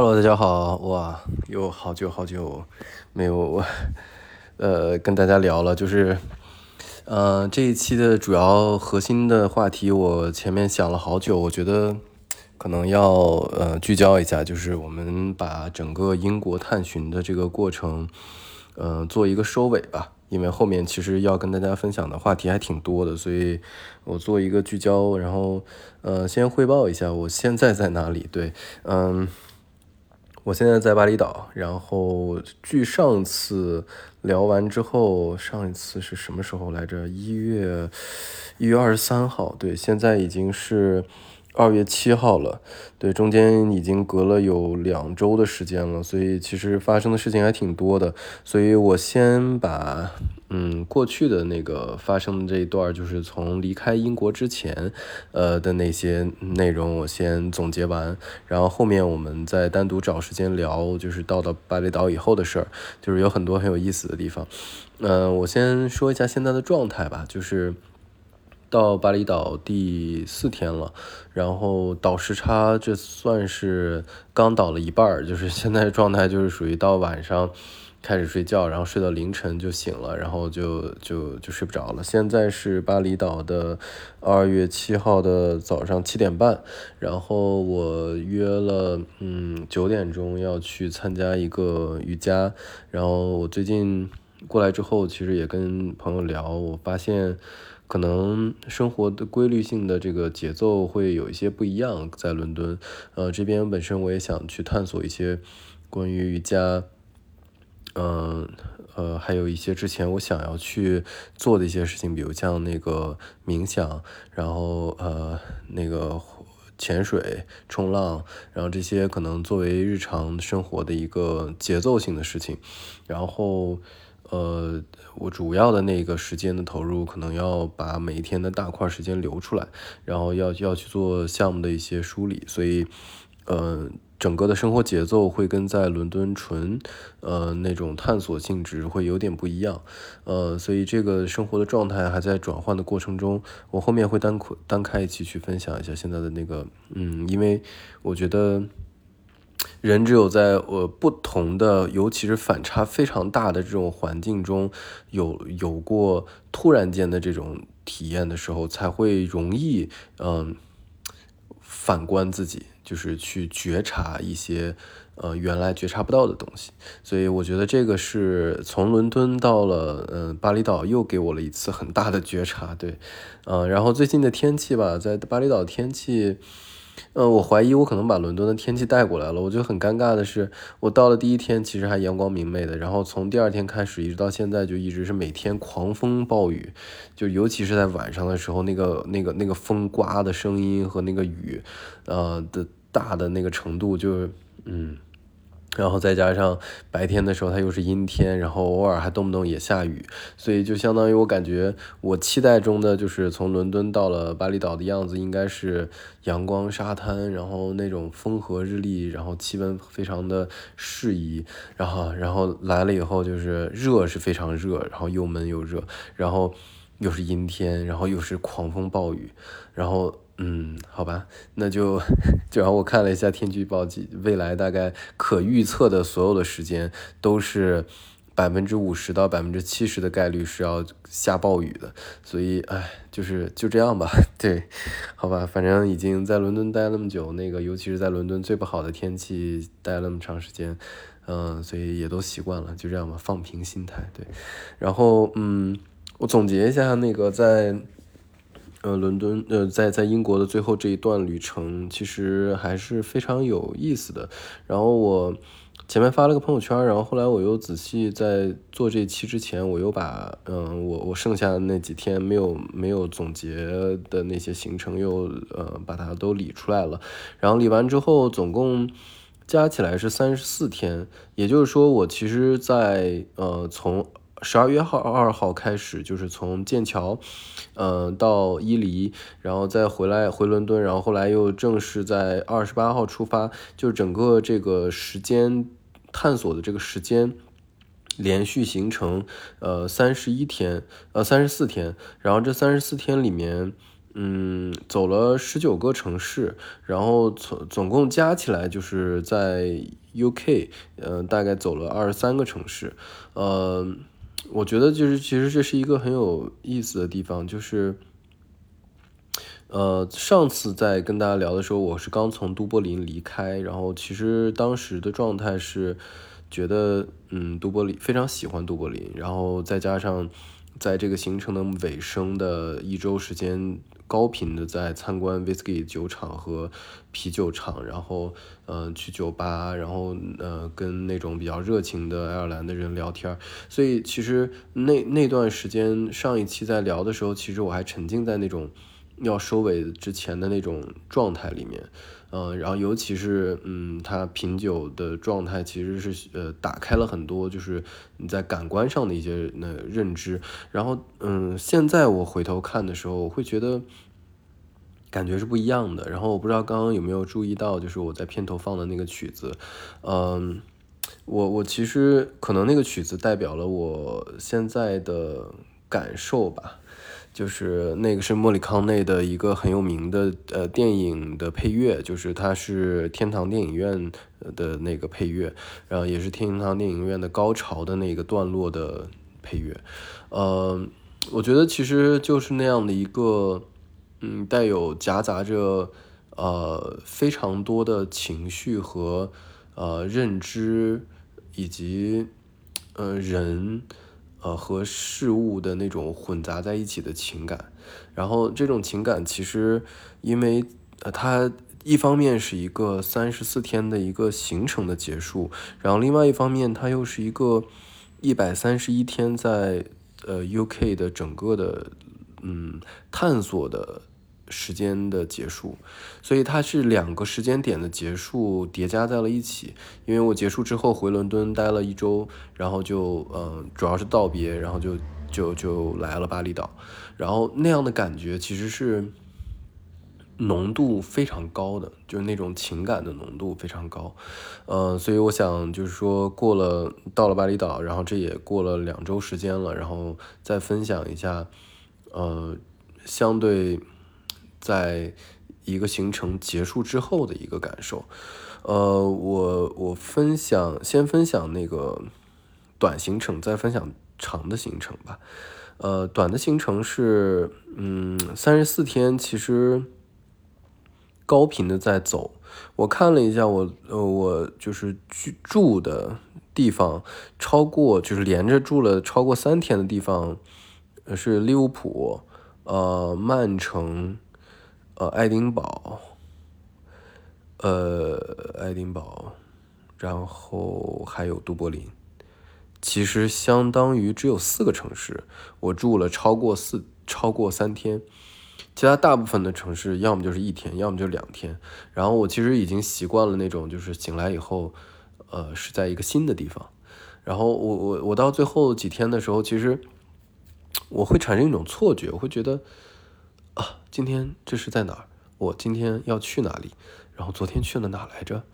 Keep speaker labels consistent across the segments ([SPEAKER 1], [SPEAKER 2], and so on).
[SPEAKER 1] Hello，大家好，哇，又好久好久没有呃跟大家聊了，就是呃这一期的主要核心的话题，我前面想了好久，我觉得可能要呃聚焦一下，就是我们把整个英国探寻的这个过程，呃做一个收尾吧。因为后面其实要跟大家分享的话题还挺多的，所以我做一个聚焦，然后呃先汇报一下我现在在哪里。对，嗯。我现在在巴厘岛，然后距上次聊完之后，上一次是什么时候来着？一月一月二十三号，对，现在已经是。二月七号了，对，中间已经隔了有两周的时间了，所以其实发生的事情还挺多的。所以我先把嗯过去的那个发生的这一段，就是从离开英国之前，呃的那些内容，我先总结完，然后后面我们再单独找时间聊，就是到了巴厘岛以后的事儿，就是有很多很有意思的地方。嗯，我先说一下现在的状态吧，就是。到巴厘岛第四天了，然后倒时差这算是刚倒了一半儿，就是现在状态就是属于到晚上开始睡觉，然后睡到凌晨就醒了，然后就就就睡不着了。现在是巴厘岛的二月七号的早上七点半，然后我约了嗯九点钟要去参加一个瑜伽，然后我最近过来之后，其实也跟朋友聊，我发现。可能生活的规律性的这个节奏会有一些不一样，在伦敦，呃，这边本身我也想去探索一些关于瑜伽，嗯，呃，还有一些之前我想要去做的一些事情，比如像那个冥想，然后呃，那个潜水、冲浪，然后这些可能作为日常生活的一个节奏性的事情，然后。呃，我主要的那个时间的投入，可能要把每一天的大块时间留出来，然后要要去做项目的一些梳理，所以，呃，整个的生活节奏会跟在伦敦纯，呃，那种探索性质会有点不一样，呃，所以这个生活的状态还在转换的过程中，我后面会单单开一期去分享一下现在的那个，嗯，因为我觉得。人只有在呃不同的，尤其是反差非常大的这种环境中，有有过突然间的这种体验的时候，才会容易嗯反观自己，就是去觉察一些呃原来觉察不到的东西。所以我觉得这个是从伦敦到了嗯巴厘岛，又给我了一次很大的觉察。对，嗯，然后最近的天气吧，在巴厘岛天气。呃，我怀疑我可能把伦敦的天气带过来了。我觉得很尴尬的是，我到了第一天其实还阳光明媚的，然后从第二天开始一直到现在就一直是每天狂风暴雨，就尤其是在晚上的时候，那个那个那个风刮的声音和那个雨，呃的大的那个程度，就是嗯。然后再加上白天的时候，它又是阴天，然后偶尔还动不动也下雨，所以就相当于我感觉我期待中的就是从伦敦到了巴厘岛的样子，应该是阳光沙滩，然后那种风和日丽，然后气温非常的适宜，然后然后来了以后就是热是非常热，然后又闷又热，然后又是阴天，然后又是狂风暴雨，然后。嗯，好吧，那就 就让我看了一下天气预报，未来大概可预测的所有的时间都是百分之五十到百分之七十的概率是要下暴雨的，所以哎，就是就这样吧。对，好吧，反正已经在伦敦待那么久，那个尤其是在伦敦最不好的天气待那么长时间，嗯，所以也都习惯了，就这样吧，放平心态。对，然后嗯，我总结一下那个在。呃，伦敦呃，在在英国的最后这一段旅程，其实还是非常有意思的。然后我前面发了个朋友圈，然后后来我又仔细在做这期之前，我又把嗯，我我剩下的那几天没有没有总结的那些行程又呃把它都理出来了。然后理完之后，总共加起来是三十四天，也就是说，我其实，在呃从。十二月号二号开始，就是从剑桥，嗯，到伊犁，然后再回来回伦敦，然后后来又正式在二十八号出发，就整个这个时间探索的这个时间，连续行程，呃，三十一天，呃，三十四天，然后这三十四天里面。嗯，走了十九个城市，然后总总共加起来就是在 UK，呃，大概走了二十三个城市。呃，我觉得就是其实这是一个很有意思的地方，就是，呃，上次在跟大家聊的时候，我是刚从都柏林离开，然后其实当时的状态是觉得，嗯，都柏林非常喜欢都柏林，然后再加上在这个行程的尾声的一周时间。高频的在参观 whisky 酒厂和啤酒厂，然后呃去酒吧，然后呃跟那种比较热情的爱尔兰的人聊天，所以其实那那段时间上一期在聊的时候，其实我还沉浸在那种要收尾之前的那种状态里面。嗯，然后尤其是，嗯，他品酒的状态其实是，呃，打开了很多，就是你在感官上的一些那认知。然后，嗯，现在我回头看的时候，我会觉得感觉是不一样的。然后我不知道刚刚有没有注意到，就是我在片头放的那个曲子，嗯，我我其实可能那个曲子代表了我现在的感受吧。就是那个是莫里康内的一个很有名的呃电影的配乐，就是它是天堂电影院的那个配乐，然后也是天堂电影院的高潮的那个段落的配乐。呃，我觉得其实就是那样的一个，嗯，带有夹杂着呃非常多的情绪和呃认知以及呃人。呃，和事物的那种混杂在一起的情感，然后这种情感其实，因为呃，它一方面是一个三十四天的一个行程的结束，然后另外一方面，它又是一个一百三十一天在呃 UK 的整个的嗯探索的。时间的结束，所以它是两个时间点的结束叠加在了一起。因为我结束之后回伦敦待了一周，然后就嗯，主要是道别，然后就就就来了巴厘岛，然后那样的感觉其实是浓度非常高的，就是那种情感的浓度非常高。呃，所以我想就是说过了到了巴厘岛，然后这也过了两周时间了，然后再分享一下，呃，相对。在一个行程结束之后的一个感受，呃，我我分享先分享那个短行程，再分享长的行程吧。呃，短的行程是嗯三十四天，其实高频的在走。我看了一下，我呃我就是居住的地方，超过就是连着住了超过三天的地方，是利物浦，呃，曼城。呃，爱丁堡，呃，爱丁堡，然后还有都柏林，其实相当于只有四个城市，我住了超过四超过三天，其他大部分的城市要么就是一天，要么就两天。然后我其实已经习惯了那种，就是醒来以后，呃，是在一个新的地方。然后我我我到最后几天的时候，其实我会产生一种错觉，我会觉得。啊，今天这是在哪儿？我今天要去哪里？然后昨天去了哪来着？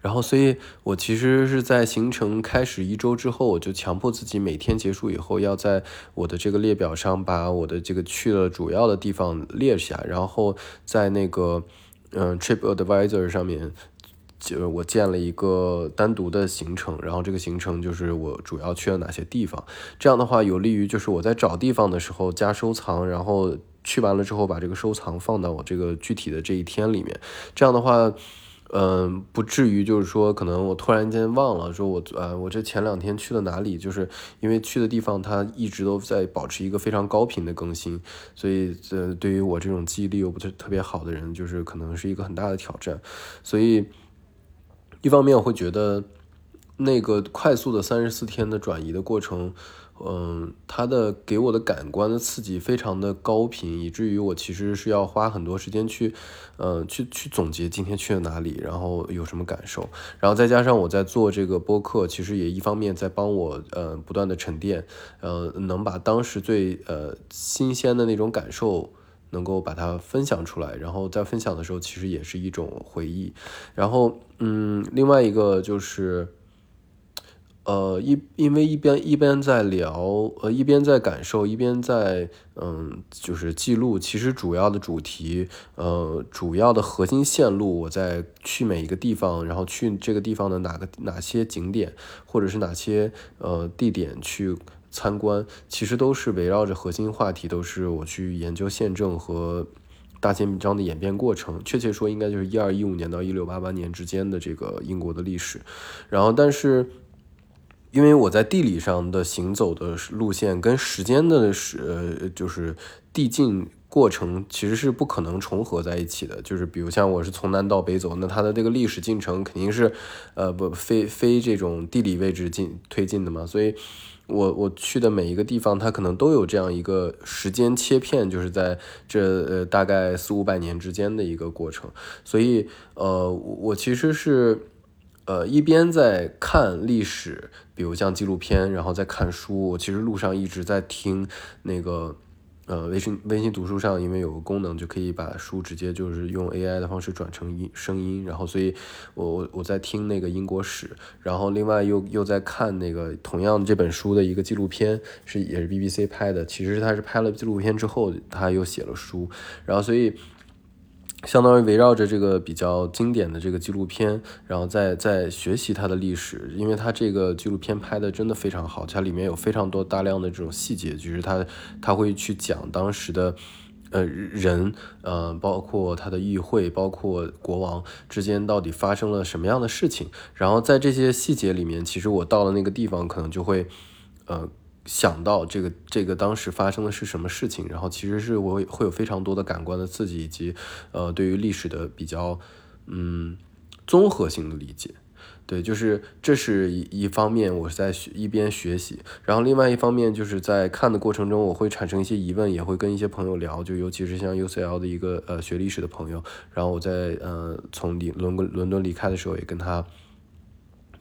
[SPEAKER 1] 然后，所以我其实是在行程开始一周之后，我就强迫自己每天结束以后，要在我的这个列表上把我的这个去了主要的地方列下，然后在那个嗯 Trip Advisor 上面，就我建了一个单独的行程，然后这个行程就是我主要去了哪些地方。这样的话，有利于就是我在找地方的时候加收藏，然后。去完了之后，把这个收藏放到我这个具体的这一天里面，这样的话，嗯，不至于就是说，可能我突然间忘了，说我呃，我这前两天去了哪里？就是因为去的地方，它一直都在保持一个非常高频的更新，所以呃，对于我这种记忆力又不是特别好的人，就是可能是一个很大的挑战。所以，一方面我会觉得那个快速的三十四天的转移的过程。嗯，它的给我的感官的刺激非常的高频，以至于我其实是要花很多时间去，嗯，去去总结今天去了哪里，然后有什么感受，然后再加上我在做这个播客，其实也一方面在帮我，呃，不断的沉淀，呃，能把当时最呃新鲜的那种感受能够把它分享出来，然后在分享的时候，其实也是一种回忆，然后，嗯，另外一个就是。呃，一因为一边一边在聊，呃，一边在感受，一边在嗯，就是记录。其实主要的主题，呃，主要的核心线路，我在去每一个地方，然后去这个地方的哪个哪些景点，或者是哪些呃地点去参观，其实都是围绕着核心话题，都是我去研究宪政和大宪章的演变过程。确切说，应该就是一二一五年到一六八八年之间的这个英国的历史。然后，但是。因为我在地理上的行走的路线跟时间的是呃就是递进过程其实是不可能重合在一起的，就是比如像我是从南到北走，那它的这个历史进程肯定是呃不非非这种地理位置进推进的嘛，所以我我去的每一个地方，它可能都有这样一个时间切片，就是在这呃大概四五百年之间的一个过程，所以呃我其实是。呃，一边在看历史，比如像纪录片，然后在看书。我其实路上一直在听那个，呃，微信微信读书上，因为有个功能就可以把书直接就是用 AI 的方式转成音声音，然后所以我我我在听那个英国史，然后另外又又在看那个同样这本书的一个纪录片，是也是 BBC 拍的。其实他是拍了纪录片之后，他又写了书，然后所以。相当于围绕着这个比较经典的这个纪录片，然后再再学习它的历史，因为它这个纪录片拍的真的非常好，它里面有非常多大量的这种细节，就是它它会去讲当时的 呃人，呃包括他的议会，包括国王之间到底发生了什么样的事情，然后在这些细节里面，其实我到了那个地方，可能就会呃。想到这个这个当时发生的是什么事情，然后其实是我会有非常多的感官的刺激，以及呃对于历史的比较嗯综合性的理解。对，就是这是一一方面，我是在学一边学习，然后另外一方面就是在看的过程中，我会产生一些疑问，也会跟一些朋友聊，就尤其是像 UCL 的一个呃学历史的朋友，然后我在呃从离伦敦伦敦离开的时候，也跟他。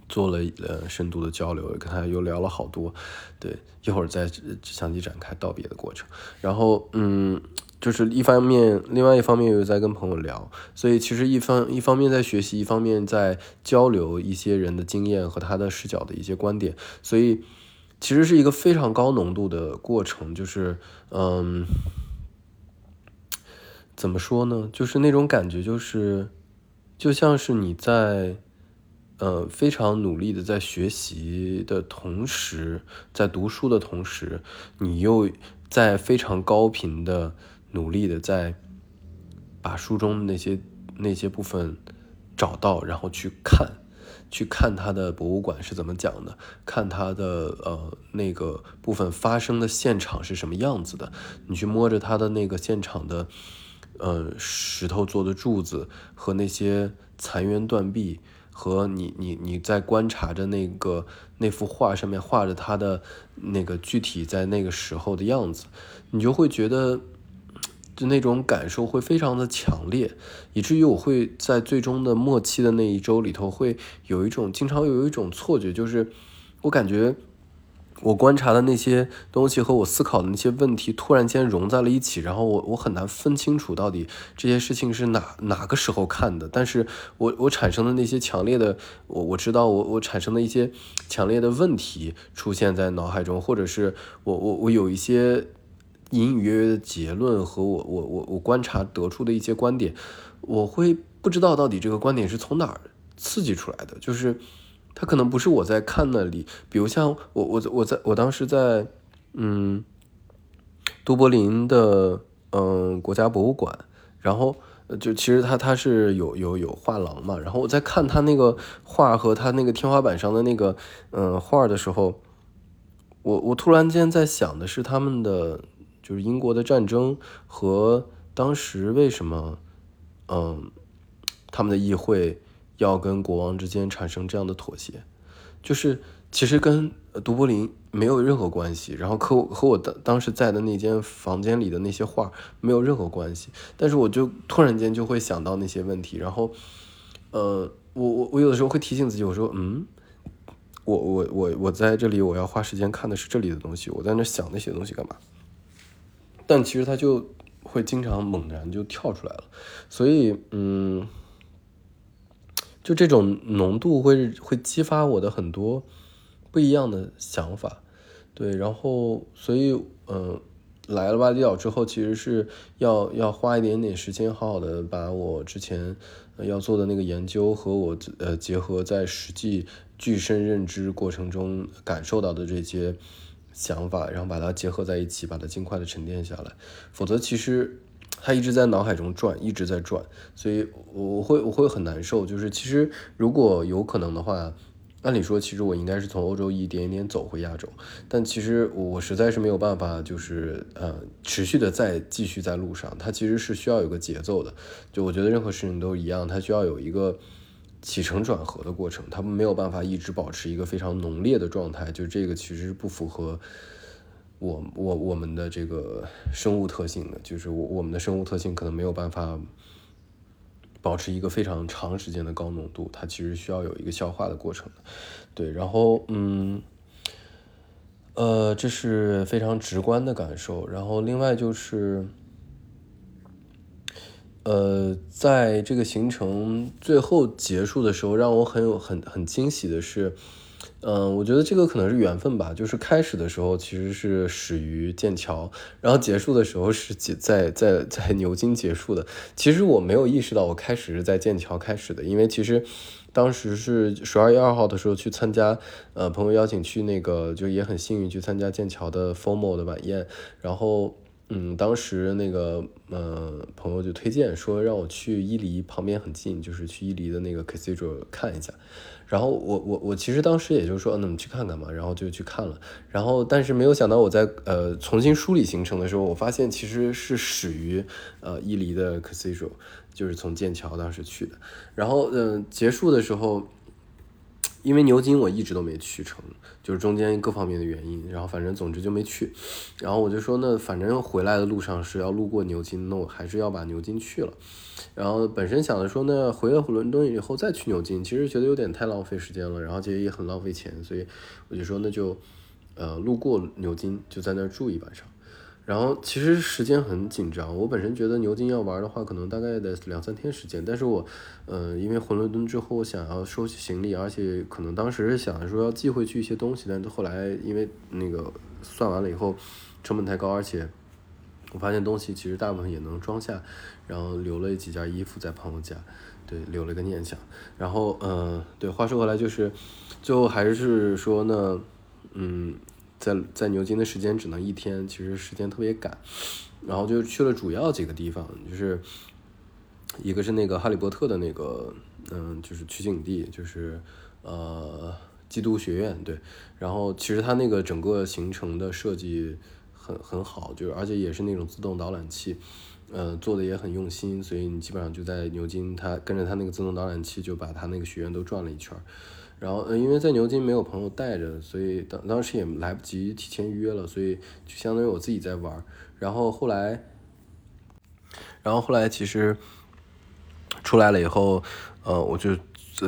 [SPEAKER 1] 做了呃深度的交流，跟他又聊了好多，对，一会儿再详细展开道别的过程。然后嗯，就是一方面，另外一方面又在跟朋友聊，所以其实一方一方面在学习，一方面在交流一些人的经验和他的视角的一些观点，所以其实是一个非常高浓度的过程，就是嗯，怎么说呢？就是那种感觉，就是就像是你在。呃，非常努力的在学习的同时，在读书的同时，你又在非常高频的努力的在把书中那些那些部分找到，然后去看，去看他的博物馆是怎么讲的，看他的呃那个部分发生的现场是什么样子的，你去摸着他的那个现场的呃石头做的柱子和那些残垣断壁。和你你你在观察着那个那幅画上面画着他的那个具体在那个时候的样子，你就会觉得，就那种感受会非常的强烈，以至于我会在最终的末期的那一周里头会有一种经常有一种错觉，就是我感觉。我观察的那些东西和我思考的那些问题突然间融在了一起，然后我我很难分清楚到底这些事情是哪哪个时候看的。但是我我产生的那些强烈的，我我知道我我产生的一些强烈的问题出现在脑海中，或者是我我我有一些隐隐约约的结论和我我我我观察得出的一些观点，我会不知道到底这个观点是从哪儿刺激出来的，就是。他可能不是我在看那里，比如像我我我在我当时在嗯都柏林的嗯国家博物馆，然后就其实他他是有有有画廊嘛，然后我在看他那个画和他那个天花板上的那个嗯画的时候，我我突然间在想的是他们的就是英国的战争和当时为什么嗯他们的议会。要跟国王之间产生这样的妥协，就是其实跟都柏林没有任何关系，然后和和我当当时在的那间房间里的那些画没有任何关系，但是我就突然间就会想到那些问题，然后，呃，我我我有的时候会提醒自己，我说，嗯，我我我我在这里我要花时间看的是这里的东西，我在那想那些东西干嘛？但其实他就会经常猛然就跳出来了，所以，嗯。就这种浓度会会激发我的很多不一样的想法。对，然后所以嗯，来了巴厘岛之后，其实是要要花一点点时间，好好的把我之前要做的那个研究和我呃结合在实际具身认知过程中感受到的这些想法，然后把它结合在一起，把它尽快的沉淀下来。否则，其实。它一直在脑海中转，一直在转，所以我会我会很难受。就是其实如果有可能的话，按理说其实我应该是从欧洲一点一点走回亚洲，但其实我实在是没有办法，就是呃持续的再继续在路上。它其实是需要有个节奏的，就我觉得任何事情都一样，它需要有一个起承转合的过程，他们没有办法一直保持一个非常浓烈的状态，就这个其实不符合。我我我们的这个生物特性的，就是我我们的生物特性可能没有办法保持一个非常长时间的高浓度，它其实需要有一个消化的过程，对，然后嗯，呃，这是非常直观的感受，然后另外就是，呃，在这个行程最后结束的时候，让我很有很很惊喜的是。嗯，我觉得这个可能是缘分吧。就是开始的时候其实是始于剑桥，然后结束的时候是在在在牛津结束的。其实我没有意识到我开始是在剑桥开始的，因为其实当时是十二月二号的时候去参加，呃，朋友邀请去那个，就也很幸运去参加剑桥的 formal 的晚宴，然后。嗯，当时那个呃朋友就推荐说让我去伊犁旁边很近，就是去伊犁的那个 cathedral 看一下。然后我我我其实当时也就说，那么去看看嘛，然后就去看了。然后但是没有想到我在呃重新梳理行程的时候，我发现其实是始于呃伊犁的 cathedral，就是从剑桥当时去的。然后嗯结束的时候。因为牛津我一直都没去成，就是中间各方面的原因，然后反正总之就没去。然后我就说，那反正回来的路上是要路过牛津，那我还是要把牛津去了。然后本身想着说，那回了伦敦以后再去牛津，其实觉得有点太浪费时间了，然后其实也很浪费钱，所以我就说那就，呃，路过牛津就在那儿住一晚上。然后其实时间很紧张，我本身觉得牛津要玩的话，可能大概得两三天时间。但是我，呃，因为回伦敦之后想要收起行李，而且可能当时是想着说要寄回去一些东西，但是后来因为那个算完了以后成本太高，而且我发现东西其实大部分也能装下，然后留了几件衣服在朋友家，对，留了个念想。然后，嗯，对，话说回来就是，最后还是说呢，嗯。在在牛津的时间只能一天，其实时间特别赶，然后就去了主要几个地方，就是一个是那个哈利波特的那个，嗯，就是取景地，就是呃基督学院，对，然后其实它那个整个行程的设计很很好，就是而且也是那种自动导览器，呃，做的也很用心，所以你基本上就在牛津，它跟着它那个自动导览器就把它那个学院都转了一圈。然后，呃，因为在牛津没有朋友带着，所以当当时也来不及提前约了，所以就相当于我自己在玩。然后后来，然后后来其实出来了以后，呃，我就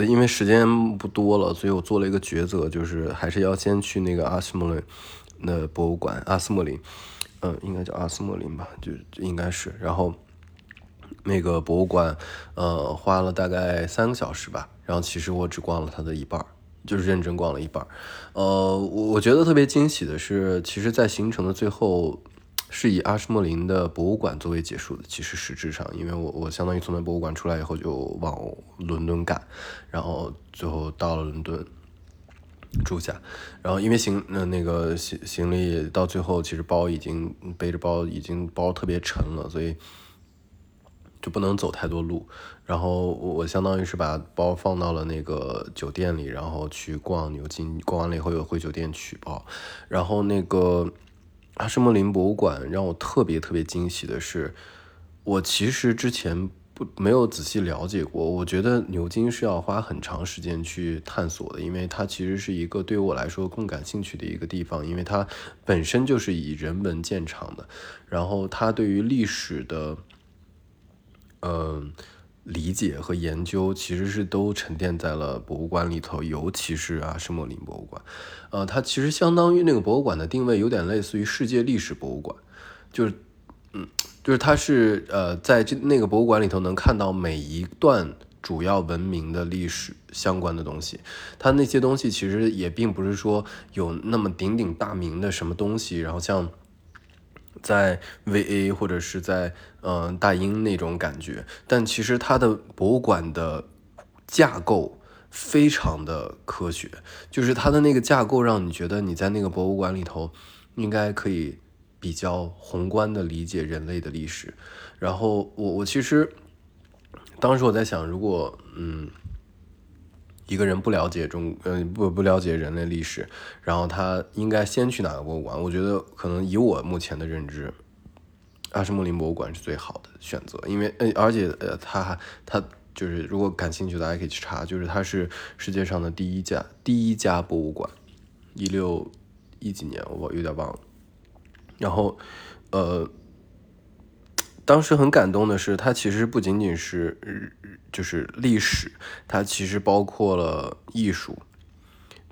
[SPEAKER 1] 因为时间不多了，所以我做了一个抉择，就是还是要先去那个阿斯莫林的博物馆，阿斯莫林，嗯，应该叫阿斯莫林吧，就应该是。然后那个博物馆，呃，花了大概三个小时吧。然后其实我只逛了它的一半，就是认真逛了一半。呃，我我觉得特别惊喜的是，其实，在行程的最后，是以阿什莫林的博物馆作为结束的。其实实质上，因为我我相当于从那博物馆出来以后就往伦敦赶，然后最后到了伦敦住下。然后因为行那那个行行李到最后，其实包已经背着包已经包特别沉了，所以。就不能走太多路，然后我相当于是把包放到了那个酒店里，然后去逛牛津，逛完了以后又回酒店取包，然后那个阿什莫林博物馆让我特别特别惊喜的是，我其实之前不没有仔细了解过，我觉得牛津是要花很长时间去探索的，因为它其实是一个对于我来说更感兴趣的一个地方，因为它本身就是以人文见长的，然后它对于历史的。嗯，理解和研究其实是都沉淀在了博物馆里头，尤其是啊，圣莫林博物馆。呃，它其实相当于那个博物馆的定位，有点类似于世界历史博物馆，就是，嗯，就是它是呃，在这那个博物馆里头能看到每一段主要文明的历史相关的东西。它那些东西其实也并不是说有那么鼎鼎大名的什么东西，然后像在 VA 或者是在嗯大英那种感觉。但其实它的博物馆的架构非常的科学，就是它的那个架构让你觉得你在那个博物馆里头应该可以比较宏观的理解人类的历史。然后我我其实。当时我在想，如果嗯一个人不了解中，嗯不不了解人类历史，然后他应该先去哪个博物馆？我觉得可能以我目前的认知，阿什莫林博物馆是最好的选择，因为呃而且呃他他就是如果感兴趣，大家可以去查，就是它是世界上的第一家第一家博物馆，一六一几年我有点忘了，然后呃。当时很感动的是，它其实不仅仅是就是历史，它其实包括了艺术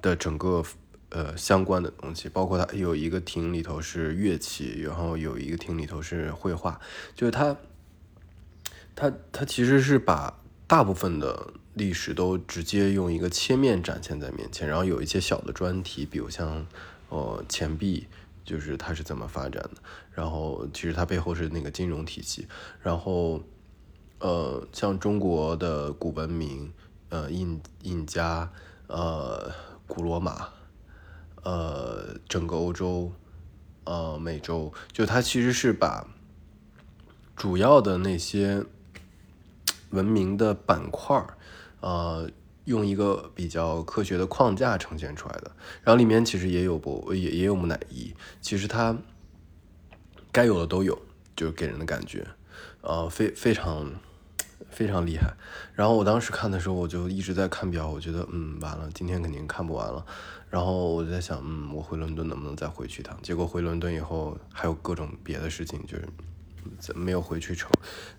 [SPEAKER 1] 的整个呃相关的东西，包括它有一个厅里头是乐器，然后有一个厅里头是绘画，就是它它它其实是把大部分的历史都直接用一个切面展现在面前，然后有一些小的专题，比如像呃钱币。就是它是怎么发展的，然后其实它背后是那个金融体系，然后，呃，像中国的古文明，呃，印印加，呃，古罗马，呃，整个欧洲，呃，美洲，就它其实是把主要的那些文明的板块儿，呃。用一个比较科学的框架呈现出来的，然后里面其实也有博也也有木乃伊，其实它该有的都有，就给人的感觉，呃，非非常非常厉害。然后我当时看的时候，我就一直在看表，我觉得嗯，完了，今天肯定看不完了。然后我在想，嗯，我回伦敦能不能再回去一趟？结果回伦敦以后还有各种别的事情，就是没有回去成，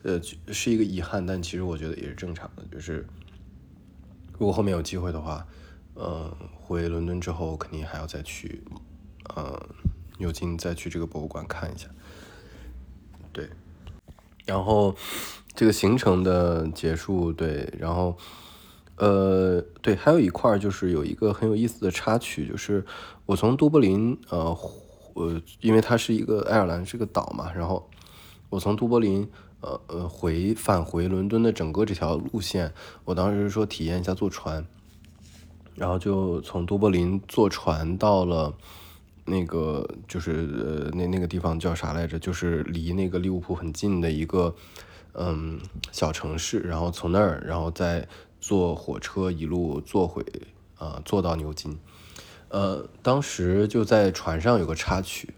[SPEAKER 1] 呃，是一个遗憾，但其实我觉得也是正常的，就是。如果后面有机会的话，呃，回伦敦之后肯定还要再去，呃，牛津再去这个博物馆看一下。对，然后这个行程的结束，对，然后，呃，对，还有一块就是有一个很有意思的插曲，就是我从都柏林，呃，呃，因为它是一个爱尔兰是个岛嘛，然后我从都柏林。呃呃，回返回伦敦的整个这条路线，我当时说体验一下坐船，然后就从都柏林坐船到了那个就是呃那那个地方叫啥来着？就是离那个利物浦很近的一个嗯小城市，然后从那儿然后再坐火车一路坐回啊坐到牛津，呃，当时就在船上有个插曲。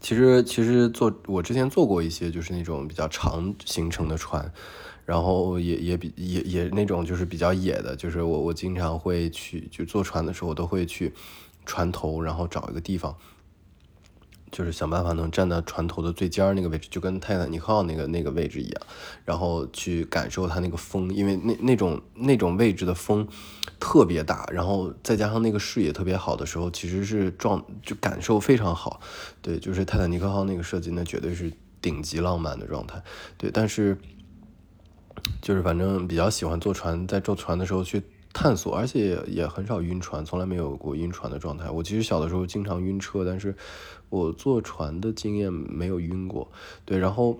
[SPEAKER 1] 其实其实坐我之前坐过一些就是那种比较长行程的船，然后也也比也也那种就是比较野的，就是我我经常会去就坐船的时候我都会去船头，然后找一个地方。就是想办法能站到船头的最尖儿那个位置，就跟泰坦尼克号那个那个位置一样，然后去感受它那个风，因为那那种那种位置的风特别大，然后再加上那个视野特别好的时候，其实是状就感受非常好。对，就是泰坦尼克号那个设计，那绝对是顶级浪漫的状态。对，但是就是反正比较喜欢坐船，在坐船的时候去。探索，而且也很少晕船，从来没有过晕船的状态。我其实小的时候经常晕车，但是我坐船的经验没有晕过。对，然后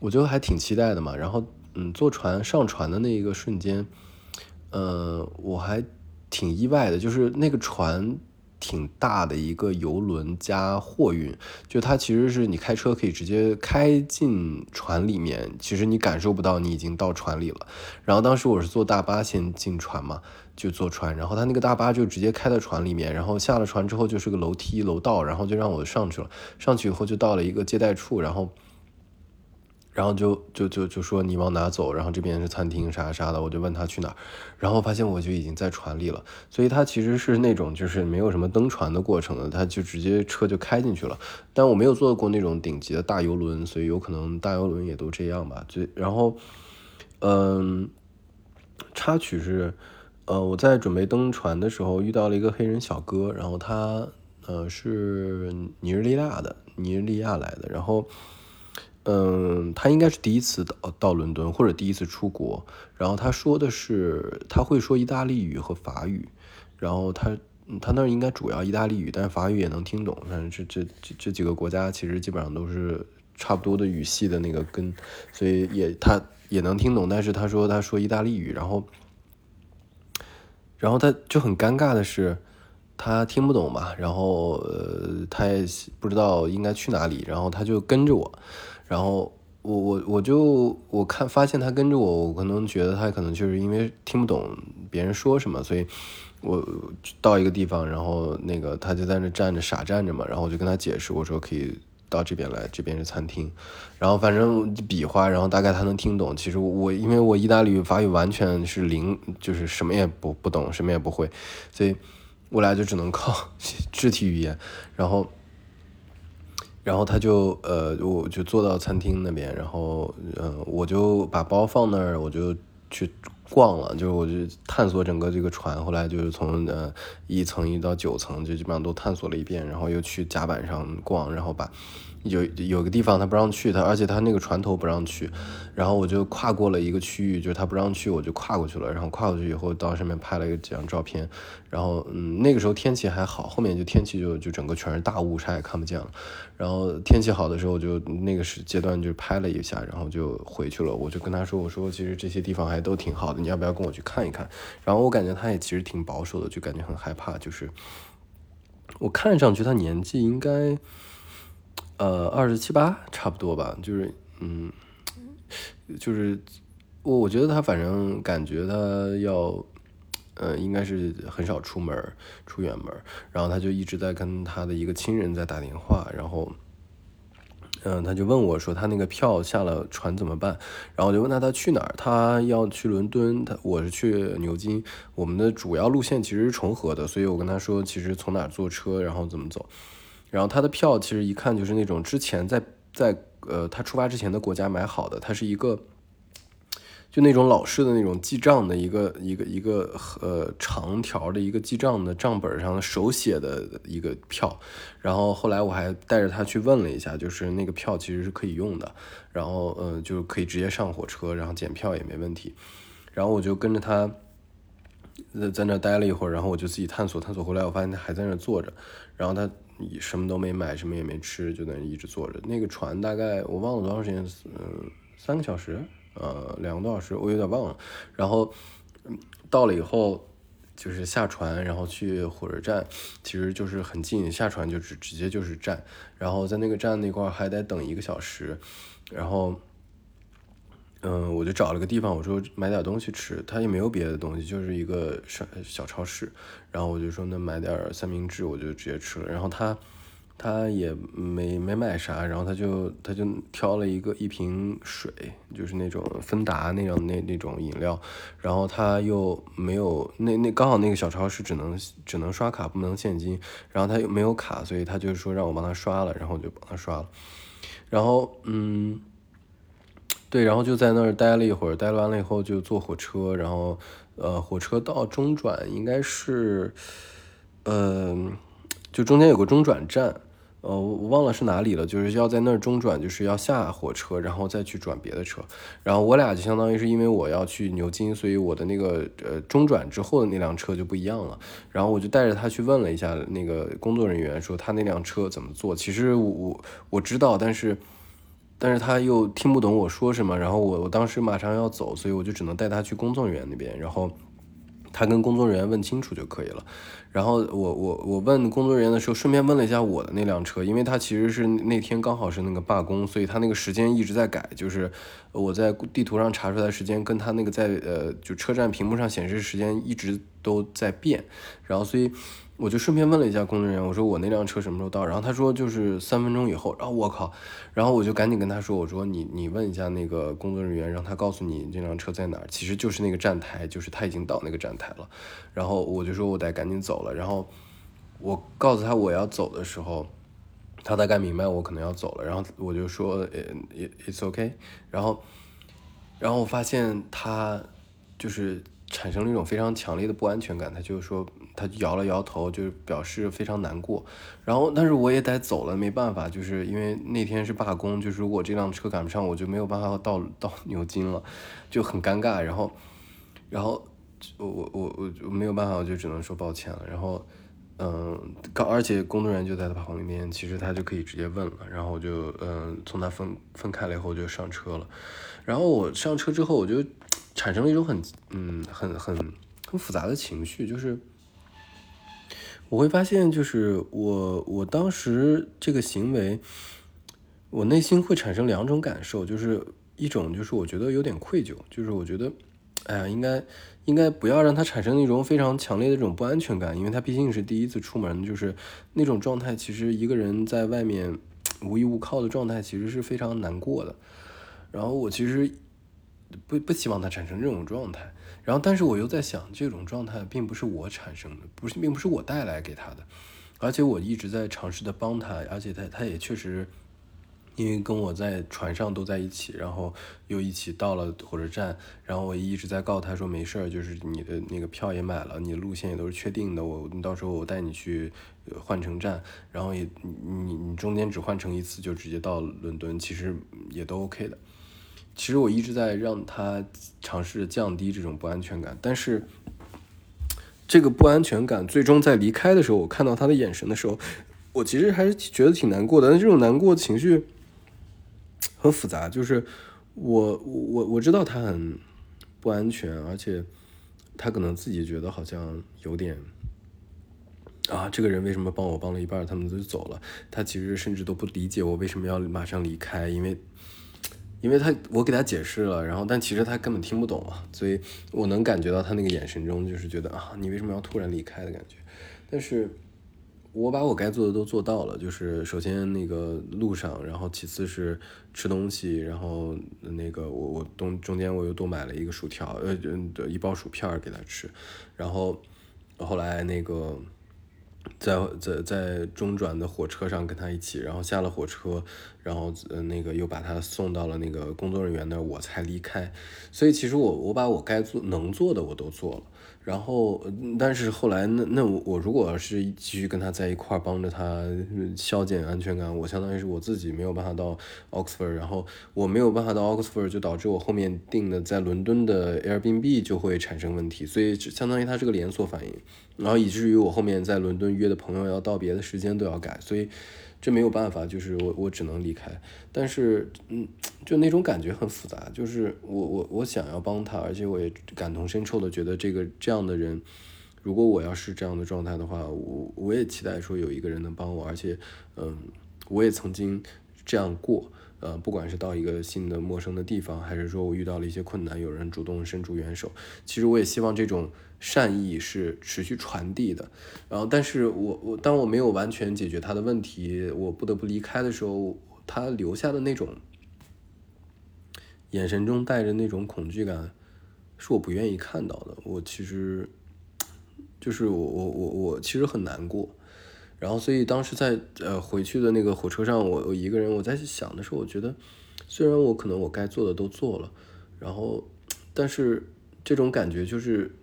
[SPEAKER 1] 我觉得还挺期待的嘛。然后，嗯，坐船上船的那一个瞬间，嗯，我还挺意外的，就是那个船。挺大的一个游轮加货运，就它其实是你开车可以直接开进船里面，其实你感受不到你已经到船里了。然后当时我是坐大巴先进船嘛，就坐船，然后他那个大巴就直接开到船里面，然后下了船之后就是个楼梯楼道，然后就让我上去了。上去以后就到了一个接待处，然后。然后就就就就说你往哪走，然后这边是餐厅啥啥的，我就问他去哪儿，然后发现我就已经在船里了，所以他其实是那种就是没有什么登船的过程的，他就直接车就开进去了。但我没有坐过那种顶级的大游轮，所以有可能大游轮也都这样吧。就然后，嗯，插曲是，呃，我在准备登船的时候遇到了一个黑人小哥，然后他呃是尼日利亚的，尼日利亚来的，然后。嗯，他应该是第一次到到伦敦或者第一次出国，然后他说的是他会说意大利语和法语，然后他他那儿应该主要意大利语，但是法语也能听懂，反正这这这这几个国家其实基本上都是差不多的语系的那个根，所以也他也能听懂，但是他说他说意大利语，然后然后他就很尴尬的是。他听不懂嘛，然后呃，他也不知道应该去哪里，然后他就跟着我，然后我我我就我看发现他跟着我，我可能觉得他可能就是因为听不懂别人说什么，所以我到一个地方，然后那个他就在那站着傻站着嘛，然后我就跟他解释，我说可以到这边来，这边是餐厅，然后反正比划，然后大概他能听懂。其实我因为我意大利语法语完全是零，就是什么也不不懂，什么也不会，所以。我俩就只能靠 肢体语言，然后，然后他就呃，我就坐到餐厅那边，然后嗯，我就把包放那儿，我就去逛了，就是我就探索整个这个船，后来就是从呃一层一到九层，就基本上都探索了一遍，然后又去甲板上逛，然后把。有有个地方他不让去，他而且他那个船头不让去，然后我就跨过了一个区域，就是他不让去，我就跨过去了。然后跨过去以后到上面拍了一几张照片，然后嗯那个时候天气还好，后面就天气就就整个全是大雾，啥也看不见了。然后天气好的时候就那个时阶段就拍了一下，然后就回去了。我就跟他说，我说其实这些地方还都挺好的，你要不要跟我去看一看？然后我感觉他也其实挺保守的，就感觉很害怕，就是我看上去他年纪应该。呃，二十七八差不多吧，就是，嗯，就是我我觉得他反正感觉他要，呃，应该是很少出门出远门然后他就一直在跟他的一个亲人在打电话，然后，嗯，他就问我说他那个票下了船怎么办？然后我就问他他去哪儿？他要去伦敦，他我是去牛津，我们的主要路线其实是重合的，所以我跟他说其实从哪坐车，然后怎么走。然后他的票其实一看就是那种之前在在呃他出发之前的国家买好的，他是一个就那种老式的那种记账的一个一个一个呃长条的一个记账的账本上手写的一个票。然后后来我还带着他去问了一下，就是那个票其实是可以用的，然后嗯就可以直接上火车，然后检票也没问题。然后我就跟着他在在那待了一会儿，然后我就自己探索探索回来，我发现他还在那坐着，然后他。什么都没买，什么也没吃，就在那一直坐着。那个船大概我忘了多长时间，嗯，三个小时，呃，两个多小时，我有点忘了。然后到了以后，就是下船，然后去火车站，其实就是很近，下船就直直接就是站。然后在那个站那块还得等一个小时，然后。嗯，我就找了个地方，我说买点东西吃，他也没有别的东西，就是一个小小超市。然后我就说那买点三明治，我就直接吃了。然后他他也没没买啥，然后他就他就挑了一个一瓶水，就是那种芬达那样那那种饮料。然后他又没有那那刚好那个小超市只能只能刷卡不能现金，然后他又没有卡，所以他就说让我帮他刷了，然后我就帮他刷了。然后嗯。对，然后就在那儿待了一会儿，待完了以后就坐火车，然后，呃，火车到中转应该是，呃，就中间有个中转站，呃，我忘了是哪里了，就是要在那儿中转，就是要下火车，然后再去转别的车。然后我俩就相当于是因为我要去牛津，所以我的那个呃中转之后的那辆车就不一样了。然后我就带着他去问了一下那个工作人员，说他那辆车怎么坐。其实我我知道，但是。但是他又听不懂我说什么，然后我我当时马上要走，所以我就只能带他去工作人员那边，然后他跟工作人员问清楚就可以了。然后我我我问工作人员的时候，顺便问了一下我的那辆车，因为他其实是那天刚好是那个罢工，所以他那个时间一直在改，就是我在地图上查出来时间跟他那个在呃就车站屏幕上显示时间一直都在变，然后所以。我就顺便问了一下工作人员，我说我那辆车什么时候到？然后他说就是三分钟以后。然后我靠，然后我就赶紧跟他说，我说你你问一下那个工作人员，让他告诉你这辆车在哪儿。其实就是那个站台，就是他已经到那个站台了。然后我就说我得赶紧走了。然后我告诉他我要走的时候，他大概明白我可能要走了。然后我就说呃，it's OK。然后然后我发现他就是。产生了一种非常强烈的不安全感，他就说，他摇了摇头，就表示非常难过。然后，但是我也得走了，没办法，就是因为那天是罢工，就是如果这辆车赶不上，我就没有办法到 到牛津了，就很尴尬。然后，然后我我我我没有办法，我就只能说抱歉了。然后，嗯，刚而且工作人员就在他旁边，其实他就可以直接问了。然后我就嗯从他分分开了以后就上车了。然后我上车之后，我就。产生了一种很嗯很很很复杂的情绪，就是我会发现，就是我我当时这个行为，我内心会产生两种感受，就是一种就是我觉得有点愧疚，就是我觉得，哎呀，应该应该不要让他产生一种非常强烈的这种不安全感，因为他毕竟是第一次出门，就是那种状态，其实一个人在外面无依无靠的状态，其实是非常难过的。然后我其实。不不希望他产生这种状态，然后但是我又在想，这种状态并不是我产生的，不是并不是我带来给他的，而且我一直在尝试的帮他，而且他他也确实，因为跟我在船上都在一起，然后又一起到了火车站，然后我一直在告诉他说没事，就是你的那个票也买了，你的路线也都是确定的，我到时候我带你去换乘站，然后也你你中间只换乘一次就直接到伦敦，其实也都 OK 的。其实我一直在让他尝试降低这种不安全感，但是这个不安全感最终在离开的时候，我看到他的眼神的时候，我其实还是觉得挺难过的。但这种难过情绪很复杂，就是我我我知道他很不安全，而且他可能自己觉得好像有点啊，这个人为什么帮我帮了一半，他们就走了？他其实甚至都不理解我为什么要马上离开，因为。因为他我给他解释了，然后但其实他根本听不懂啊，所以我能感觉到他那个眼神中就是觉得啊，你为什么要突然离开的感觉。但是我把我该做的都做到了，就是首先那个路上，然后其次是吃东西，然后那个我我中中间我又多买了一个薯条，呃呃一包薯片给他吃，然后后来那个。在在在中转的火车上跟他一起，然后下了火车，然后呃那个又把他送到了那个工作人员那儿，我才离开。所以其实我我把我该做能做的我都做了。然后，但是后来，那那我我如果要是继续跟他在一块儿帮着他消减安全感，我相当于是我自己没有办法到 Oxford，然后我没有办法到 Oxford，就导致我后面订的在伦敦的 Airbnb 就会产生问题，所以相当于它是个连锁反应，然后以至于我后面在伦敦约的朋友要道别的时间都要改，所以。这没有办法，就是我我只能离开，但是嗯，就那种感觉很复杂，就是我我我想要帮他，而且我也感同身受的觉得这个这样的人，如果我要是这样的状态的话，我我也期待说有一个人能帮我，而且嗯，我也曾经这样过。呃，不管是到一个新的陌生的地方，还是说我遇到了一些困难，有人主动伸出援手，其实我也希望这种善意是持续传递的。然后，但是我我当我没有完全解决他的问题，我不得不离开的时候，他留下的那种眼神中带着那种恐惧感，是我不愿意看到的。我其实就是我我我我其实很难过。然后，所以当时在呃回去的那个火车上，我我一个人我在想的时候，我觉得虽然我可能我该做的都做了，然后，但是这种感觉就是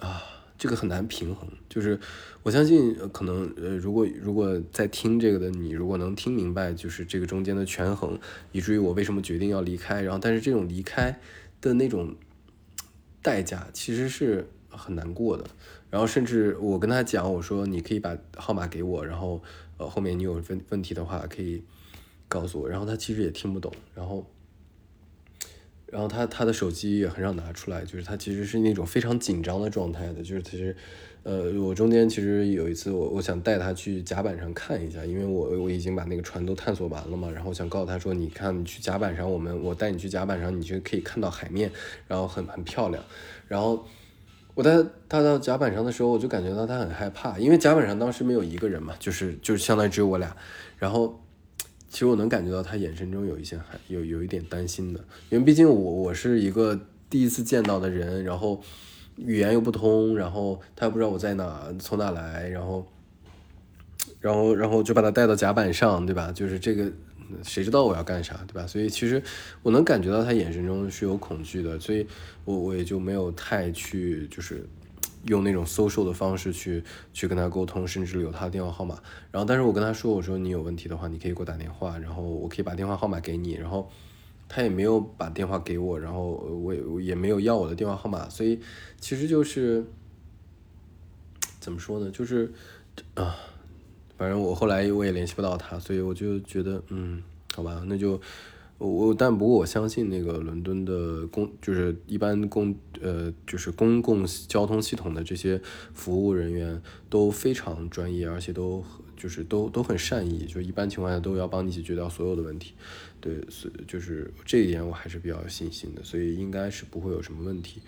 [SPEAKER 1] 啊，这个很难平衡。就是我相信，可能呃，如果如果在听这个的你，如果能听明白，就是这个中间的权衡，以至于我为什么决定要离开。然后，但是这种离开的那种代价其实是很难过的。然后甚至我跟他讲，我说你可以把号码给我，然后呃后面你有问问题的话可以告诉我。然后他其实也听不懂，然后然后他他的手机也很少拿出来，就是他其实是那种非常紧张的状态的。就是其实呃我中间其实有一次我我想带他去甲板上看一下，因为我我已经把那个船都探索完了嘛。然后我想告诉他说，你看你去甲板上，我们我带你去甲板上，你就可以看到海面，然后很很漂亮，然后。我在他到甲板上的时候，我就感觉到他很害怕，因为甲板上当时没有一个人嘛，就是就是相当于只有我俩。然后，其实我能感觉到他眼神中有一些还有有一点担心的，因为毕竟我我是一个第一次见到的人，然后语言又不通，然后他又不知道我在哪，从哪来，然后，然 后然后就把他带到甲板上，对吧？就是这个谁知道我要干啥，对吧？所以其实我能感觉到他眼神中是有恐惧的，所以我我也就没有太去就是用那种 social 的方式去去跟他沟通，甚至留他的电话号码。然后，但是我跟他说，我说你有问题的话，你可以给我打电话，然后我可以把电话号码给你。然后他也没有把电话给我，然后我也也没有要我的电话号码，所以其实就是怎么说呢，就是啊。反正我后来我也联系不到他，所以我就觉得，嗯，好吧，那就我但不过我相信那个伦敦的公就是一般公呃就是公共交通系统的这些服务人员都非常专业，而且都就是都都很善意，就一般情况下都要帮你解决掉所有的问题，对，所就是这一点我还是比较有信心的，所以应该是不会有什么问题。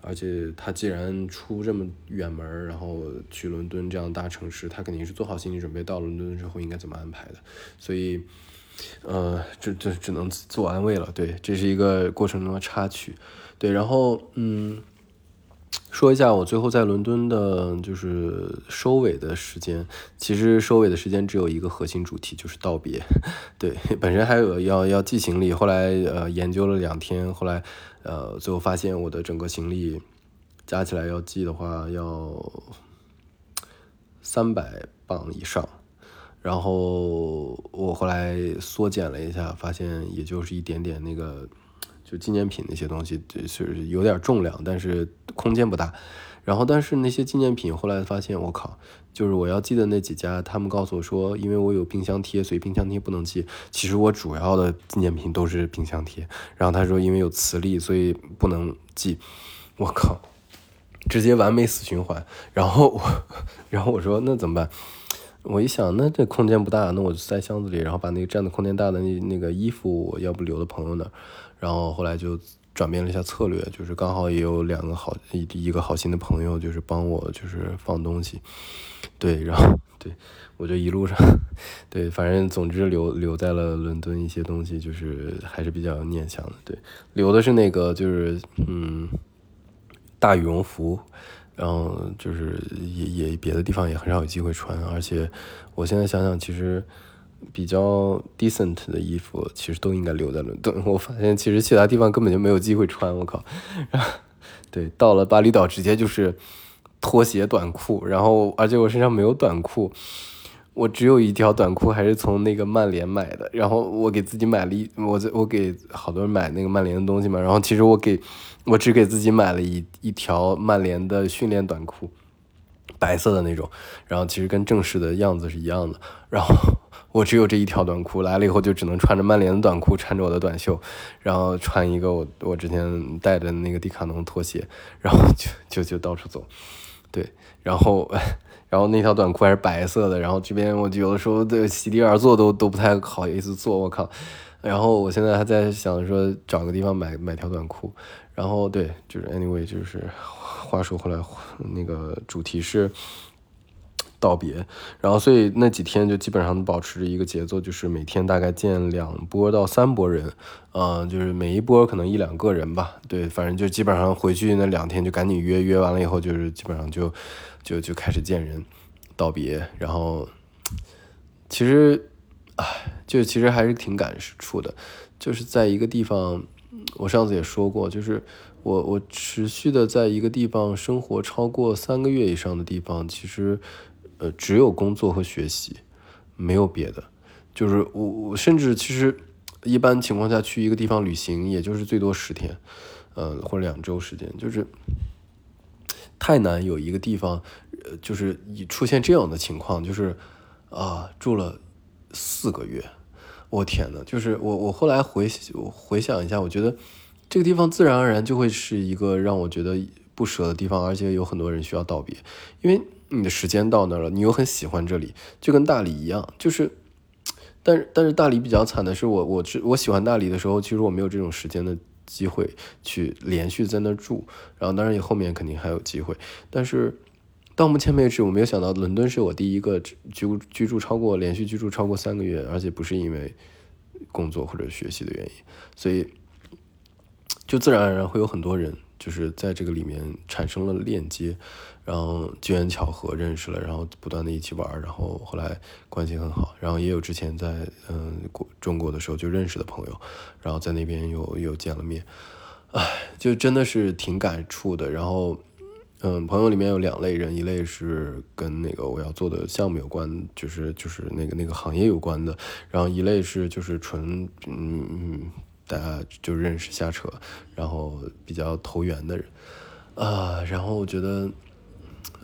[SPEAKER 1] 而且他既然出这么远门然后去伦敦这样大城市，他肯定是做好心理准备，到伦敦之后应该怎么安排的。所以，呃，这这只能自我安慰了。对，这是一个过程中的插曲。对，然后嗯，说一下我最后在伦敦的就是收尾的时间。其实收尾的时间只有一个核心主题，就是道别。对，本身还有要要寄行李，后来呃研究了两天，后来。呃，最后发现我的整个行李加起来要寄的话要三百磅以上，然后我后来缩减了一下，发现也就是一点点那个就纪念品那些东西，就是有点重量，但是空间不大。然后但是那些纪念品后来发现，我靠。就是我要寄的那几家，他们告诉我说，因为我有冰箱贴，所以冰箱贴不能寄。其实我主要的纪念品都是冰箱贴。然后他说，因为有磁力，所以不能寄。我靠，直接完美死循环。然后我，然后我说那怎么办？我一想，那这空间不大，那我就塞箱子里，然后把那个占的空间大的那那个衣服，我要不留到朋友那儿。然后后来就。转变了一下策略，就是刚好也有两个好一一个好心的朋友，就是帮我就是放东西，对，然后对我就一路上，对，反正总之留留在了伦敦一些东西，就是还是比较念想的，对，留的是那个就是嗯大羽绒服，然后就是也也别的地方也很少有机会穿，而且我现在想想其实。比较 decent 的衣服，其实都应该留在伦敦。我发现其实其他地方根本就没有机会穿。我靠，对，到了巴厘岛直接就是拖鞋短裤，然后而且我身上没有短裤，我只有一条短裤，还是从那个曼联买的。然后我给自己买了一，我我给好多人买那个曼联的东西嘛。然后其实我给我只给自己买了一一条曼联的训练短裤，白色的那种。然后其实跟正式的样子是一样的。然后。我只有这一条短裤，来了以后就只能穿着曼联的短裤，穿着我的短袖，然后穿一个我我之前带的那个迪卡侬拖鞋，然后就就就到处走，对，然后然后那条短裤还是白色的，然后这边我有的时候的席地而坐都都不太好意思坐，我靠，然后我现在还在想说找个地方买买条短裤，然后对，就是 anyway 就是话说回来，那个主题是。道别，然后所以那几天就基本上保持着一个节奏，就是每天大概见两波到三波人，呃，就是每一波可能一两个人吧，对，反正就基本上回去那两天就赶紧约，约完了以后就是基本上就就就开始见人道别，然后其实，唉，就其实还是挺感触的，就是在一个地方，我上次也说过，就是我我持续的在一个地方生活超过三个月以上的地方，其实。呃，只有工作和学习，没有别的。就是我，我甚至其实一般情况下去一个地方旅行，也就是最多十天，呃，或者两周时间，就是太难有一个地方，呃，就是以出现这样的情况，就是啊，住了四个月，我天呐，就是我，我后来回回想一下，我觉得这个地方自然而然就会是一个让我觉得不舍的地方，而且有很多人需要道别，因为。你的时间到那儿了，你又很喜欢这里，就跟大理一样，就是，但是但是大理比较惨的是，我我我喜欢大理的时候，其实我没有这种时间的机会去连续在那住，然后当然也后面肯定还有机会，但是到目前为止，我没有想到伦敦是我第一个居居住超过连续居住超过三个月，而且不是因为工作或者学习的原因，所以就自然而然会有很多人。就是在这个里面产生了链接，然后机缘巧合认识了，然后不断的一起玩，然后后来关系很好，然后也有之前在嗯国中国的时候就认识的朋友，然后在那边又又见了面，唉，就真的是挺感触的。然后嗯，朋友里面有两类人，一类是跟那个我要做的项目有关，就是就是那个那个行业有关的，然后一类是就是纯嗯嗯。大家就认识瞎扯，然后比较投缘的人，啊，然后我觉得，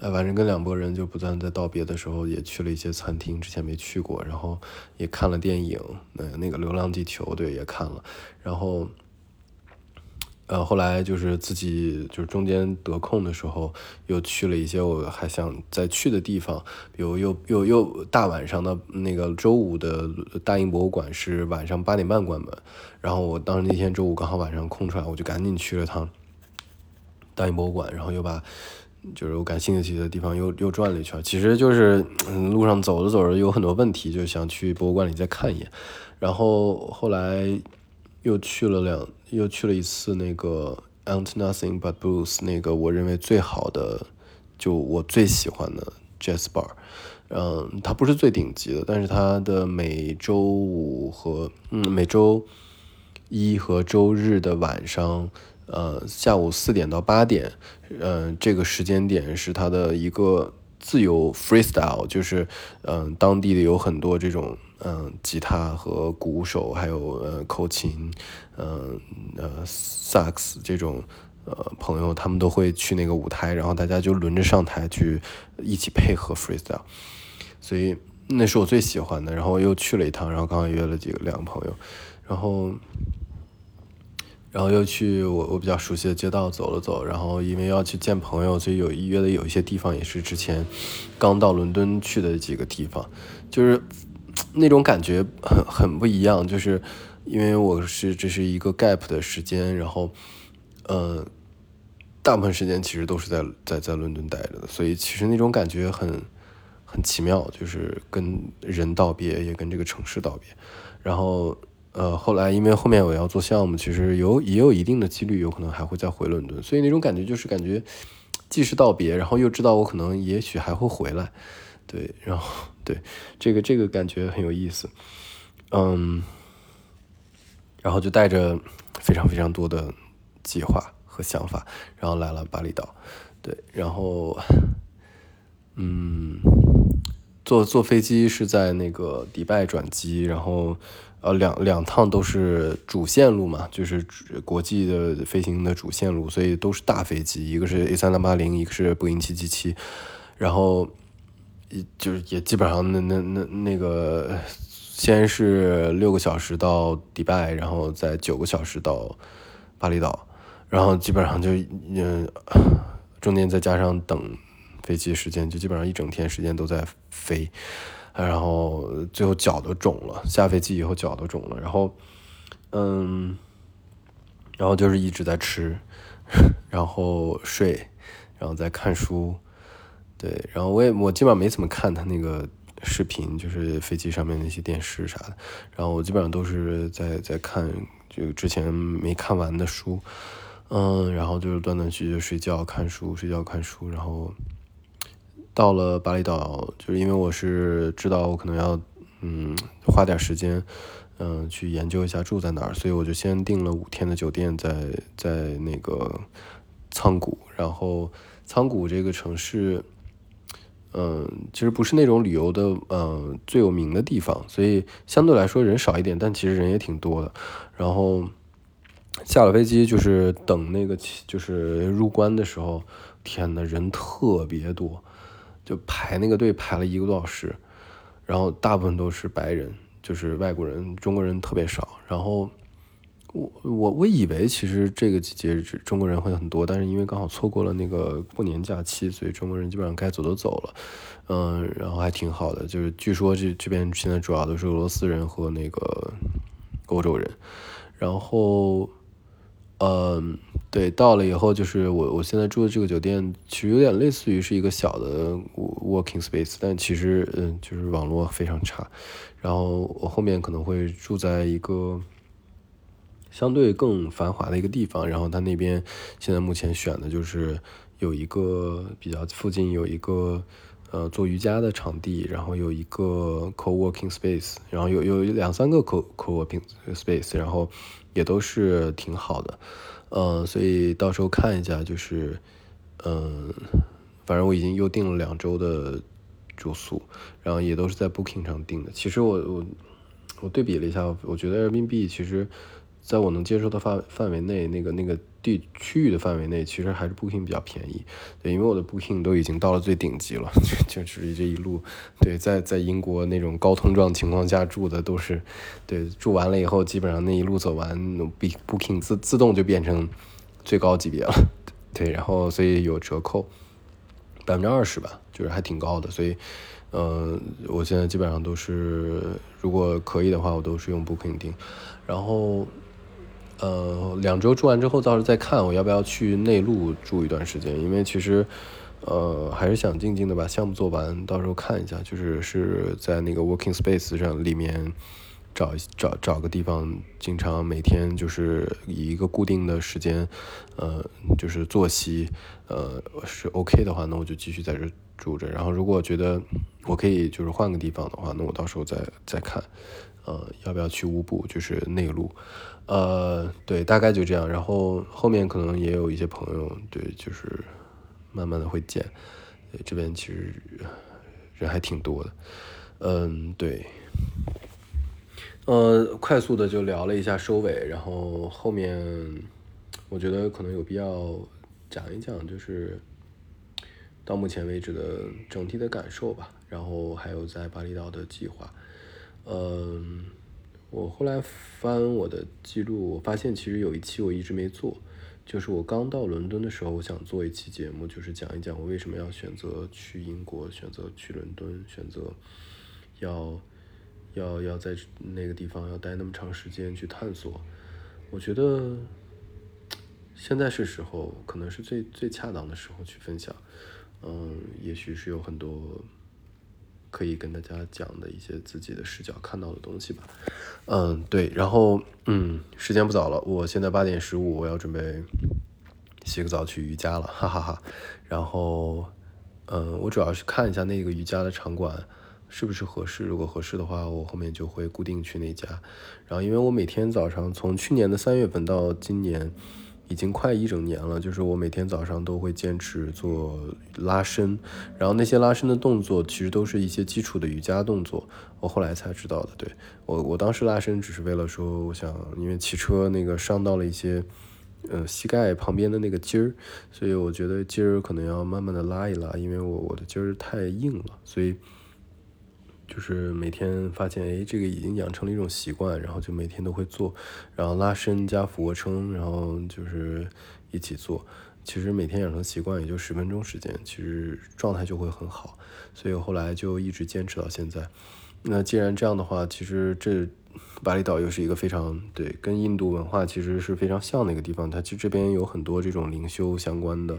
[SPEAKER 1] 哎，反正跟两拨人就不断在道别的时候，也去了一些餐厅，之前没去过，然后也看了电影，那那个《流浪地球》对也看了，然后。呃，后来就是自己就是中间得空的时候，又去了一些我还想再去的地方，比如又又又大晚上的那个周五的大英博物馆是晚上八点半关门，然后我当时那天周五刚好晚上空出来，我就赶紧去了趟大英博物馆，然后又把就是我感兴趣的地方又又转了一圈，其实就是路上走着走着有很多问题，就想去博物馆里再看一眼，然后后来。又去了两，又去了一次那个 Ain't Nothing But Blues，那个我认为最好的，就我最喜欢的 Jazz Bar，嗯，它不是最顶级的，但是它的每周五和嗯每周一和周日的晚上，呃下午四点到八点，嗯这个时间点是它的一个自由 freestyle，就是嗯当地的有很多这种。嗯，吉他和鼓手，还有呃口琴，嗯呃萨克斯这种呃朋友，他们都会去那个舞台，然后大家就轮着上台去一起配合 freestyle，所以那是我最喜欢的。然后又去了一趟，然后刚刚约了几个两个朋友，然后然后又去我我比较熟悉的街道走了走，然后因为要去见朋友，所以有约的有一些地方也是之前刚到伦敦去的几个地方，就是。那种感觉很很不一样，就是因为我是这是一个 gap 的时间，然后，呃，大部分时间其实都是在在在伦敦待着的，所以其实那种感觉很很奇妙，就是跟人道别，也跟这个城市道别。然后，呃，后来因为后面我要做项目，其实有也有一定的几率有可能还会再回伦敦，所以那种感觉就是感觉既是道别，然后又知道我可能也许还会回来。对，然后对这个这个感觉很有意思，嗯，然后就带着非常非常多的计划和想法，然后来了巴厘岛，对，然后嗯，坐坐飞机是在那个迪拜转机，然后呃两两趟都是主线路嘛，就是国际的飞行的主线路，所以都是大飞机，一个是 A 三三八零，一个是波音七七七，然后。就是也基本上那那那那个，先是六个小时到迪拜，然后再九个小时到巴厘岛，然后基本上就嗯，中间再加上等飞机时间，就基本上一整天时间都在飞，然后最后脚都肿了，下飞机以后脚都肿了，然后嗯，然后就是一直在吃，然后睡，然后再看书。对，然后我也我基本上没怎么看他那个视频，就是飞机上面那些电视啥的。然后我基本上都是在在看就之前没看完的书，嗯，然后就是断断续续睡觉看书，睡觉看书。然后到了巴厘岛，就是因为我是知道我可能要嗯花点时间嗯去研究一下住在哪儿，所以我就先订了五天的酒店在在那个仓谷。然后仓谷这个城市。嗯，其实不是那种旅游的，嗯，最有名的地方，所以相对来说人少一点，但其实人也挺多的。然后下了飞机，就是等那个就是入关的时候，天呐，人特别多，就排那个队排了一个多小时，然后大部分都是白人，就是外国人，中国人特别少。然后。我我我以为其实这个季节中国人会很多，但是因为刚好错过了那个过年假期，所以中国人基本上该走都走了，嗯，然后还挺好的。就是据说这这边现在主要都是俄罗斯人和那个欧洲人，然后，嗯，对，到了以后就是我我现在住的这个酒店其实有点类似于是一个小的 working space，但其实嗯就是网络非常差，然后我后面可能会住在一个。相对更繁华的一个地方。然后它那边现在目前选的就是有一个比较附近有一个呃做瑜伽的场地，然后有一个 co-working space，然后有有两三个 co co-working space，然后也都是挺好的。嗯，所以到时候看一下，就是嗯，反正我已经又订了两周的住宿，然后也都是在 Booking 上订的。其实我我。我对比了一下，我觉得人民币其实，在我能接受的范范围内，那个那个地区域的范围内，其实还是 Booking 比较便宜。对，因为我的 Booking 都已经到了最顶级了，就就是这一路，对，在在英国那种高通胀情况下住的都是，对，住完了以后，基本上那一路走完，Booking 自自动就变成最高级别了。对，然后所以有折扣，百分之二十吧，就是还挺高的，所以。嗯，我现在基本上都是，如果可以的话，我都是用 Booking 订。然后，呃，两周住完之后，到时候再看我要不要去内陆住一段时间。因为其实，呃，还是想静静的把项目做完，到时候看一下，就是是在那个 Working Space 上里面找找找个地方，经常每天就是以一个固定的时间，呃，就是作息，呃，是 OK 的话，那我就继续在这。住着，然后如果觉得我可以就是换个地方的话，那我到时候再再看，呃，要不要去乌布，就是内陆，呃，对，大概就这样。然后后面可能也有一些朋友，对，就是慢慢的会见。这边其实人还挺多的，嗯，对，呃，快速的就聊了一下收尾，然后后面我觉得可能有必要讲一讲，就是。到目前为止的整体的感受吧，然后还有在巴厘岛的计划。嗯，我后来翻我的记录，我发现其实有一期我一直没做，就是我刚到伦敦的时候，我想做一期节目，就是讲一讲我为什么要选择去英国，选择去伦敦，选择要要要在那个地方要待那么长时间去探索。我觉得现在是时候，可能是最最恰当的时候去分享。嗯，也许是有很多可以跟大家讲的一些自己的视角看到的东西吧。嗯，对，然后嗯，时间不早了，我现在八点十五，我要准备洗个澡去瑜伽了，哈哈哈。然后嗯，我主要是看一下那个瑜伽的场馆是不是合适，如果合适的话，我后面就会固定去那家。然后因为我每天早上从去年的三月份到今年。已经快一整年了，就是我每天早上都会坚持做拉伸，然后那些拉伸的动作其实都是一些基础的瑜伽动作，我后来才知道的。对我，我当时拉伸只是为了说，我想因为骑车那个伤到了一些，呃，膝盖旁边的那个筋儿，所以我觉得筋儿可能要慢慢的拉一拉，因为我我的筋儿太硬了，所以。就是每天发现，哎，这个已经养成了一种习惯，然后就每天都会做，然后拉伸加俯卧撑，然后就是一起做。其实每天养成习惯也就十分钟时间，其实状态就会很好。所以后来就一直坚持到现在。那既然这样的话，其实这巴厘岛又是一个非常对跟印度文化其实是非常像的一个地方。它其实这边有很多这种灵修相关的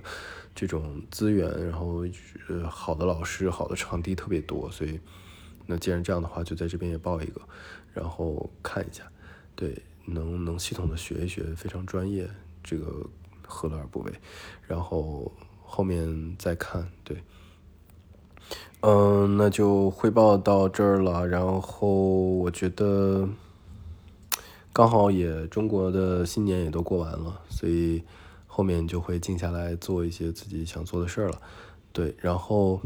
[SPEAKER 1] 这种资源，然后呃好的老师、好的场地特别多，所以。那既然这样的话，就在这边也报一个，然后看一下，对，能能系统的学一学，非常专业，这个何乐而不为？然后后面再看，对，嗯，那就汇报到这儿了。然后我觉得刚好也中国的新年也都过完了，所以后面就会静下来做一些自己想做的事儿了，对，然后。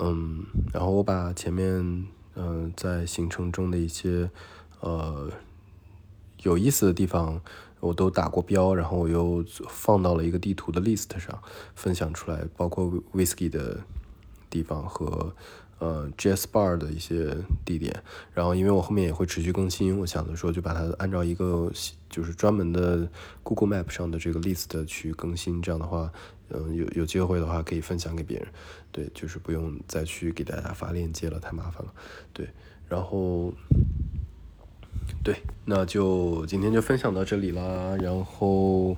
[SPEAKER 1] 嗯，然后我把前面嗯在行程中的一些呃有意思的地方我都打过标，然后我又放到了一个地图的 list 上分享出来，包括 whisky 的地方和呃 jazz bar 的一些地点。然后因为我后面也会持续更新，我想着说就把它按照一个就是专门的 Google Map 上的这个 list 去更新，这样的话。嗯，有有机会的话可以分享给别人，对，就是不用再去给大家发链接了，太麻烦了，对，然后，对，那就今天就分享到这里啦，然后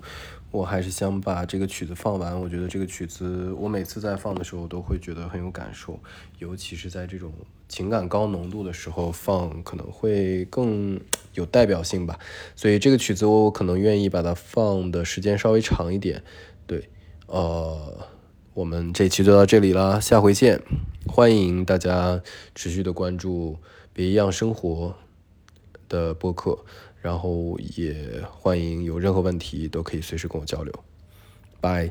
[SPEAKER 1] 我还是想把这个曲子放完。我觉得这个曲子，我每次在放的时候都会觉得很有感受，尤其是在这种情感高浓度的时候放，可能会更有代表性吧。所以这个曲子我可能愿意把它放的时间稍微长一点。对，呃，我们这期就到这里了，下回见。欢迎大家持续的关注《别一样生活》的播客。然后也欢迎有任何问题都可以随时跟我交流，拜。